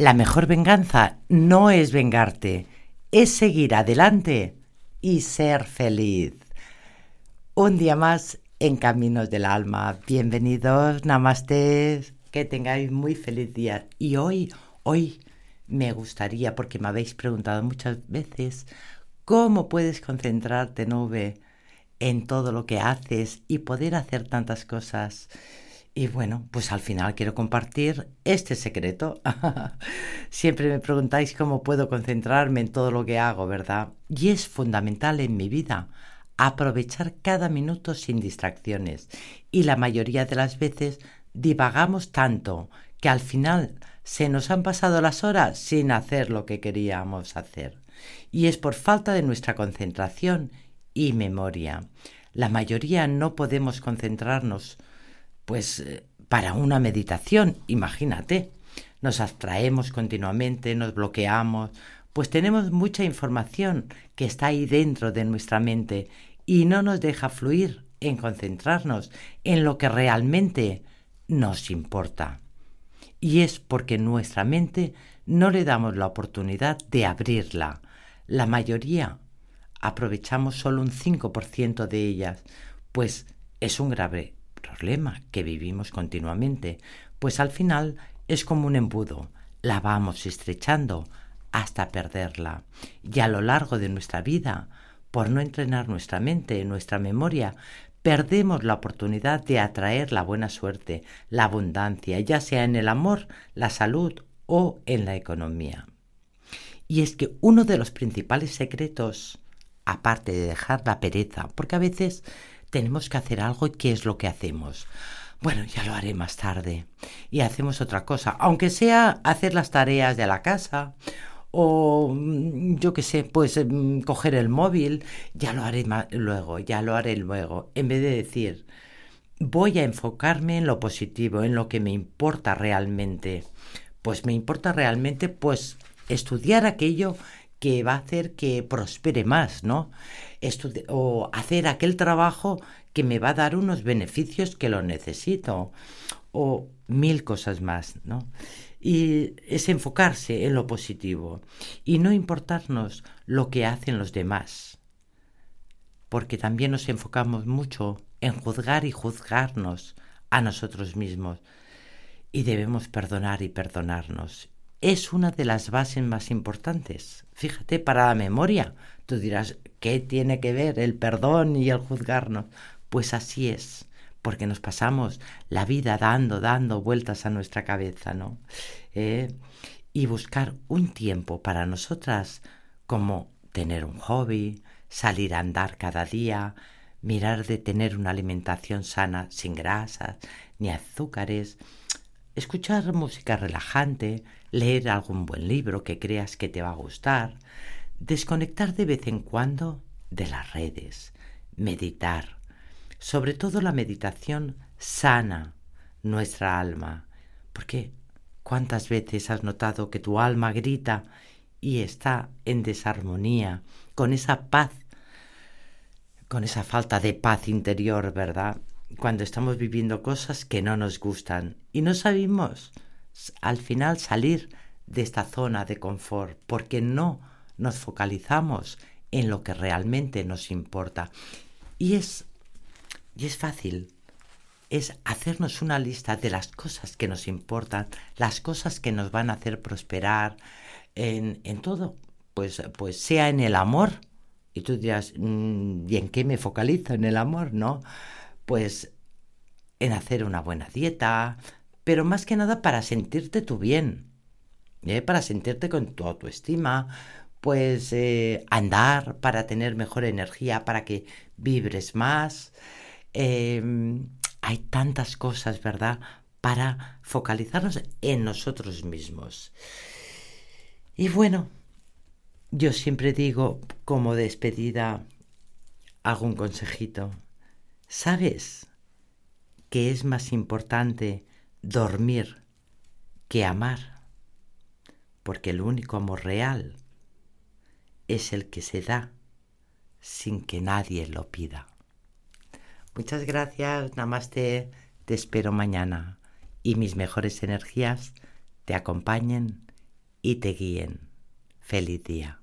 La mejor venganza no es vengarte, es seguir adelante y ser feliz. Un día más en Caminos del Alma. Bienvenidos, namaste, que tengáis muy feliz día. Y hoy, hoy me gustaría, porque me habéis preguntado muchas veces, ¿cómo puedes concentrarte, nube, en todo lo que haces y poder hacer tantas cosas? Y bueno, pues al final quiero compartir este secreto. Siempre me preguntáis cómo puedo concentrarme en todo lo que hago, ¿verdad? Y es fundamental en mi vida aprovechar cada minuto sin distracciones. Y la mayoría de las veces divagamos tanto que al final se nos han pasado las horas sin hacer lo que queríamos hacer. Y es por falta de nuestra concentración y memoria. La mayoría no podemos concentrarnos pues eh, para una meditación, imagínate, nos abstraemos continuamente, nos bloqueamos, pues tenemos mucha información que está ahí dentro de nuestra mente y no nos deja fluir en concentrarnos en lo que realmente nos importa. Y es porque nuestra mente no le damos la oportunidad de abrirla. La mayoría aprovechamos solo un 5% de ellas, pues es un grave problema que vivimos continuamente, pues al final es como un embudo, la vamos estrechando hasta perderla. Y a lo largo de nuestra vida, por no entrenar nuestra mente, nuestra memoria, perdemos la oportunidad de atraer la buena suerte, la abundancia, ya sea en el amor, la salud o en la economía. Y es que uno de los principales secretos, aparte de dejar la pereza, porque a veces tenemos que hacer algo y qué es lo que hacemos. Bueno, ya lo haré más tarde. Y hacemos otra cosa, aunque sea hacer las tareas de la casa o mm, yo qué sé, pues mm, coger el móvil, ya lo haré luego, ya lo haré luego, en vez de decir, voy a enfocarme en lo positivo, en lo que me importa realmente. Pues me importa realmente pues estudiar aquello que va a hacer que prospere más, ¿no? o hacer aquel trabajo que me va a dar unos beneficios que lo necesito, o mil cosas más, ¿no? Y es enfocarse en lo positivo y no importarnos lo que hacen los demás, porque también nos enfocamos mucho en juzgar y juzgarnos a nosotros mismos y debemos perdonar y perdonarnos es una de las bases más importantes. Fíjate, para la memoria. Tú dirás, ¿qué tiene que ver el perdón y el juzgarnos? Pues así es, porque nos pasamos la vida dando, dando vueltas a nuestra cabeza, ¿no? Eh, y buscar un tiempo para nosotras como tener un hobby, salir a andar cada día, mirar de tener una alimentación sana sin grasas ni azúcares, escuchar música relajante, leer algún buen libro que creas que te va a gustar, desconectar de vez en cuando de las redes, meditar, sobre todo la meditación sana nuestra alma, porque ¿cuántas veces has notado que tu alma grita y está en desarmonía, con esa paz, con esa falta de paz interior, ¿verdad? Cuando estamos viviendo cosas que no nos gustan y no sabemos al final salir de esta zona de confort, porque no nos focalizamos en lo que realmente nos importa. Y es, y es fácil, es hacernos una lista de las cosas que nos importan, las cosas que nos van a hacer prosperar en, en todo, pues, pues sea en el amor. Y tú dirás, mm, ¿y en qué me focalizo en el amor? ¿No? Pues en hacer una buena dieta, pero más que nada para sentirte tú bien, ¿eh? para sentirte con tu autoestima, pues eh, andar para tener mejor energía, para que vibres más. Em, hay tantas cosas, ¿verdad? Para focalizarnos en nosotros mismos. Y bueno, yo siempre digo como despedida algún consejito. ¿Sabes qué es más importante dormir que amar, porque el único amor real es el que se da sin que nadie lo pida. Muchas gracias, namaste, te espero mañana y mis mejores energías te acompañen y te guíen. Feliz día.